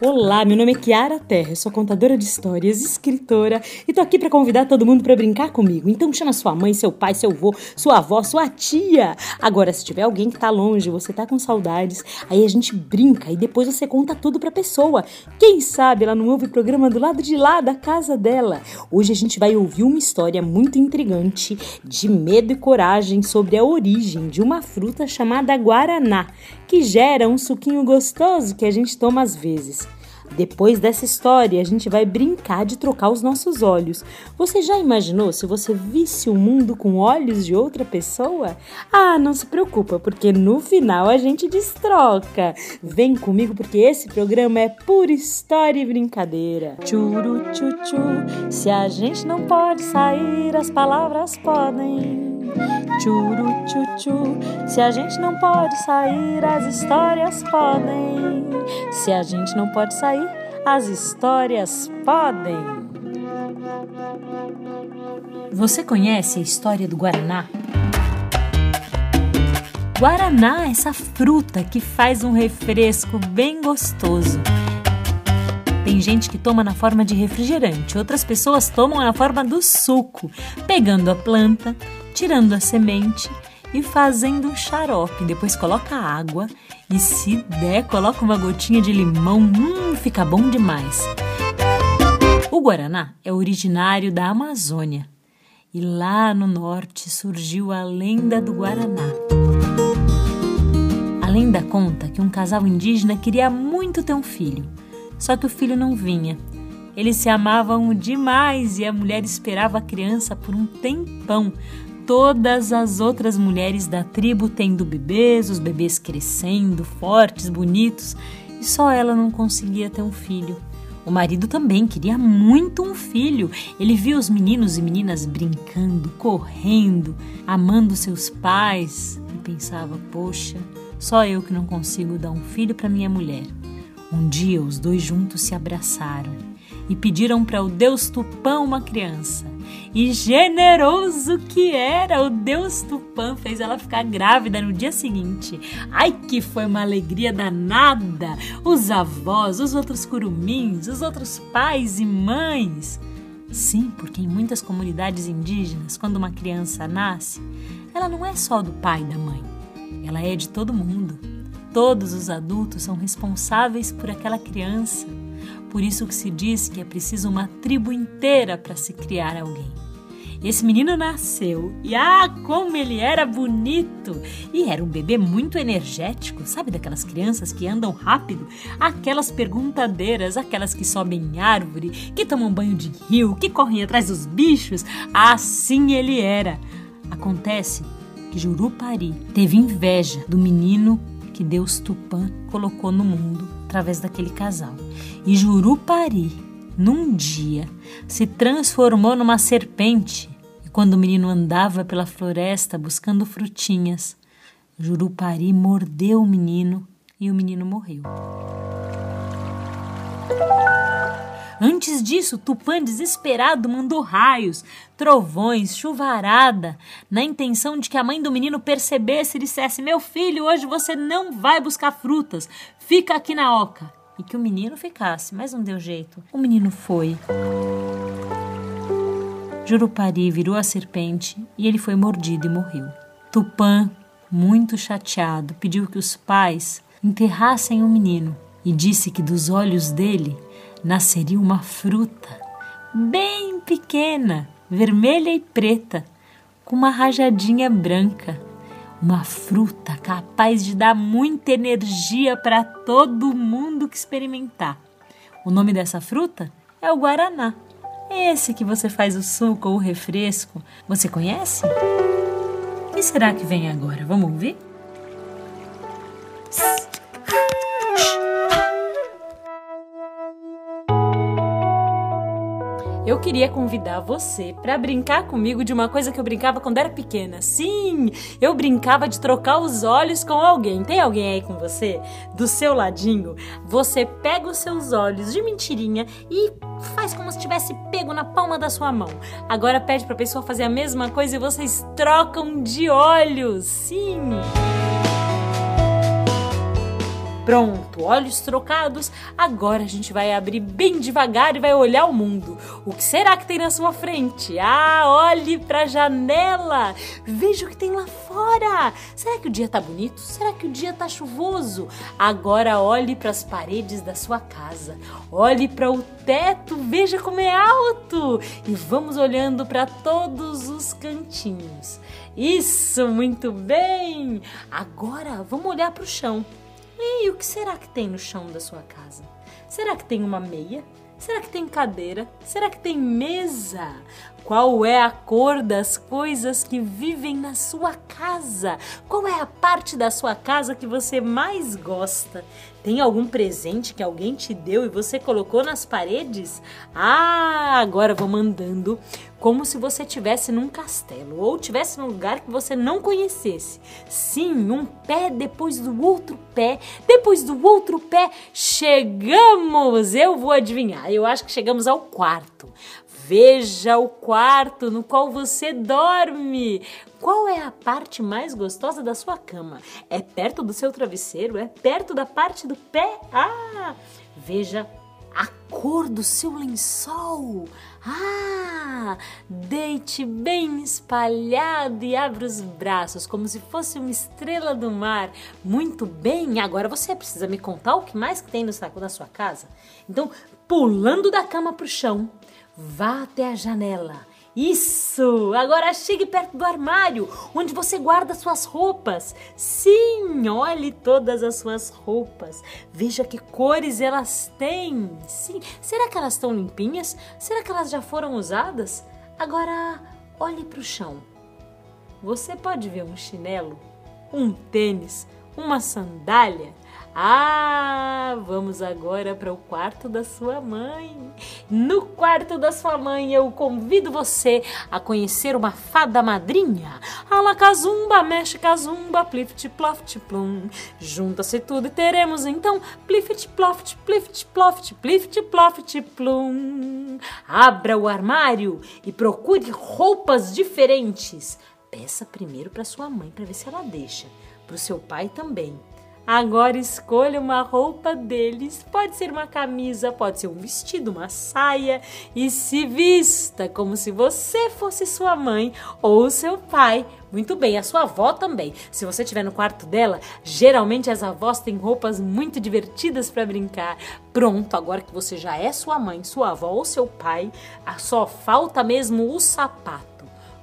Olá, meu nome é Kiara Terra, sou contadora de histórias, escritora e tô aqui para convidar todo mundo para brincar comigo. Então chama sua mãe, seu pai, seu avô, sua avó, sua tia. Agora, se tiver alguém que tá longe, você tá com saudades, aí a gente brinca e depois você conta tudo pra pessoa. Quem sabe ela não ouve o programa do lado de lá da casa dela. Hoje a gente vai ouvir uma história muito intrigante de medo e coragem sobre a origem de uma fruta chamada guaraná, que gera um suquinho gostoso que a gente toma às vezes. Depois dessa história, a gente vai brincar de trocar os nossos olhos. Você já imaginou se você visse o mundo com olhos de outra pessoa? Ah, não se preocupa, porque no final a gente destroca. Vem comigo porque esse programa é pura história e brincadeira. Churu tchu se a gente não pode sair, as palavras podem. Churu tchu se a gente não pode sair, as histórias podem. Se a gente não pode sair, as histórias podem. Você conhece a história do Guaraná? Guaraná é essa fruta que faz um refresco bem gostoso. Tem gente que toma na forma de refrigerante, outras pessoas tomam na forma do suco, pegando a planta, tirando a semente e fazendo um xarope. Depois coloca água e, se der, coloca uma gotinha de limão. Hum, fica bom demais. O Guaraná é originário da Amazônia e lá no norte surgiu a lenda do Guaraná. A lenda conta que um casal indígena queria muito ter um filho, só que o filho não vinha. Eles se amavam demais e a mulher esperava a criança por um tempão, todas as outras mulheres da tribo tendo bebês, os bebês crescendo, fortes, bonitos, e só ela não conseguia ter um filho. O marido também queria muito um filho. Ele via os meninos e meninas brincando, correndo, amando seus pais e pensava: poxa, só eu que não consigo dar um filho para minha mulher. Um dia os dois juntos se abraçaram e pediram para o Deus Tupã uma criança. E generoso que era, o Deus Tupã fez ela ficar grávida no dia seguinte. Ai que foi uma alegria danada! Os avós, os outros curumins, os outros pais e mães. Sim, porque em muitas comunidades indígenas, quando uma criança nasce, ela não é só do pai e da mãe, ela é de todo mundo. Todos os adultos são responsáveis por aquela criança. Por isso que se diz que é preciso uma tribo inteira para se criar alguém. Esse menino nasceu e ah, como ele era bonito! E era um bebê muito energético, sabe daquelas crianças que andam rápido? Aquelas perguntadeiras, aquelas que sobem em árvore, que tomam banho de rio, que correm atrás dos bichos. Assim ele era. Acontece que Jurupari teve inveja do menino que Deus Tupã colocou no mundo através daquele casal. E Jurupari, num dia, se transformou numa serpente. E quando o menino andava pela floresta buscando frutinhas, Jurupari mordeu o menino e o menino morreu. Antes disso, Tupã, desesperado, mandou raios, trovões, chuvarada, na intenção de que a mãe do menino percebesse e dissesse: Meu filho, hoje você não vai buscar frutas, fica aqui na oca. E que o menino ficasse, mas não deu jeito. O menino foi. Jurupari virou a serpente e ele foi mordido e morreu. Tupã, muito chateado, pediu que os pais enterrassem o menino e disse que dos olhos dele nasceria uma fruta bem pequena, vermelha e preta, com uma rajadinha branca. Uma fruta capaz de dar muita energia para todo mundo que experimentar. O nome dessa fruta é o guaraná. Esse que você faz o suco ou o refresco. Você conhece? O que será que vem agora? Vamos ouvir? Eu queria convidar você para brincar comigo de uma coisa que eu brincava quando era pequena. Sim, eu brincava de trocar os olhos com alguém. Tem alguém aí com você? Do seu ladinho? Você pega os seus olhos de mentirinha e faz como se tivesse pego na palma da sua mão. Agora pede para a pessoa fazer a mesma coisa e vocês trocam de olhos. Sim. Pronto, olhos trocados. Agora a gente vai abrir bem devagar e vai olhar o mundo. O que será que tem na sua frente? Ah, olhe para a janela. Veja o que tem lá fora. Será que o dia tá bonito? Será que o dia tá chuvoso? Agora olhe para as paredes da sua casa. Olhe para o teto, veja como é alto. E vamos olhando para todos os cantinhos. Isso, muito bem! Agora vamos olhar para o chão. E o que será que tem no chão da sua casa? Será que tem uma meia? Será que tem cadeira? Será que tem mesa? Qual é a cor das coisas que vivem na sua casa? Qual é a parte da sua casa que você mais gosta? Tem algum presente que alguém te deu e você colocou nas paredes? Ah, agora vou mandando como se você estivesse num castelo ou estivesse num lugar que você não conhecesse. Sim, um pé depois do outro pé, depois do outro pé, chegamos! Eu vou adivinhar, eu acho que chegamos ao quarto. Veja o quarto no qual você dorme. Qual é a parte mais gostosa da sua cama? É perto do seu travesseiro? É perto da parte do pé? Ah! Veja a cor do seu lençol. Ah! Deite bem espalhado e abra os braços como se fosse uma estrela do mar. Muito bem, agora você precisa me contar o que mais que tem no saco da sua casa. Então, pulando da cama para o chão, vá até a janela isso! Agora chegue perto do armário, onde você guarda suas roupas. Sim, olhe todas as suas roupas. Veja que cores elas têm. Sim, será que elas estão limpinhas? Será que elas já foram usadas? Agora, olhe para o chão. Você pode ver um chinelo, um tênis, uma sandália? Ah, vamos agora para o quarto da sua mãe. No quarto da sua mãe, eu convido você a conhecer uma fada madrinha. Ala casumba, mexe casumba, plift ploft plum. Junta-se tudo e teremos então plift ploft, plift ploft, plift ploft plum. Abra o armário e procure roupas diferentes. Peça primeiro para sua mãe para ver se ela deixa. Para o seu pai também. Agora escolha uma roupa deles. Pode ser uma camisa, pode ser um vestido, uma saia e se vista como se você fosse sua mãe ou seu pai. Muito bem, a sua avó também. Se você estiver no quarto dela, geralmente as avós têm roupas muito divertidas para brincar. Pronto, agora que você já é sua mãe, sua avó ou seu pai, só falta mesmo o sapato.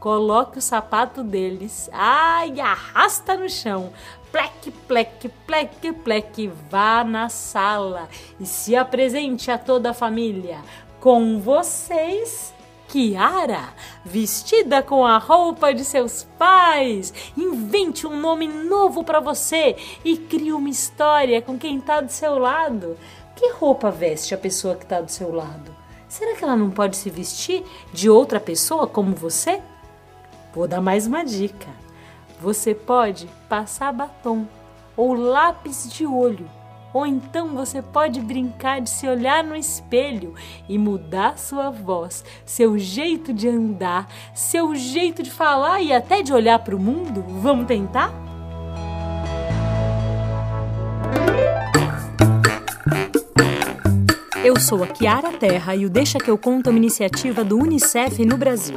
Coloque o sapato deles, ai, arrasta no chão pleque, pleque, pleque, pleque, vá na sala e se apresente a toda a família. Com vocês, Kiara, vestida com a roupa de seus pais. Invente um nome novo para você e crie uma história com quem está do seu lado. Que roupa veste a pessoa que está do seu lado? Será que ela não pode se vestir de outra pessoa como você? Vou dar mais uma dica. Você pode passar batom ou lápis de olho, ou então você pode brincar de se olhar no espelho e mudar sua voz, seu jeito de andar, seu jeito de falar e até de olhar para o mundo. Vamos tentar? Eu sou a Kiara Terra e o Deixa que eu conto é uma iniciativa do UNICEF no Brasil.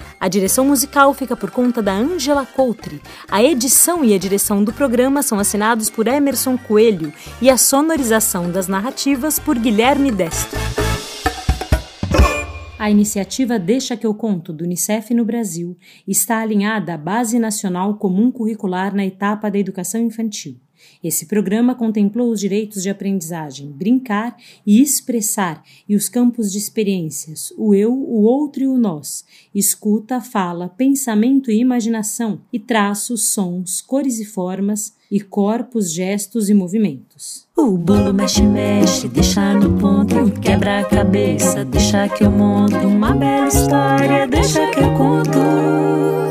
A direção musical fica por conta da Angela Coutre. A edição e a direção do programa são assinados por Emerson Coelho e a sonorização das narrativas por Guilherme Destro. A iniciativa Deixa que eu conto do Unicef no Brasil está alinhada à Base Nacional Comum Curricular na etapa da educação infantil. Esse programa contemplou os direitos de aprendizagem, brincar e expressar e os campos de experiências, o eu, o outro e o nós, escuta, fala, pensamento e imaginação, e traços, sons, cores e formas, e corpos, gestos e movimentos. O bolo mexe, mexe, deixa no ponto, quebra a cabeça, deixa que eu monto uma bela história, deixa que eu conto.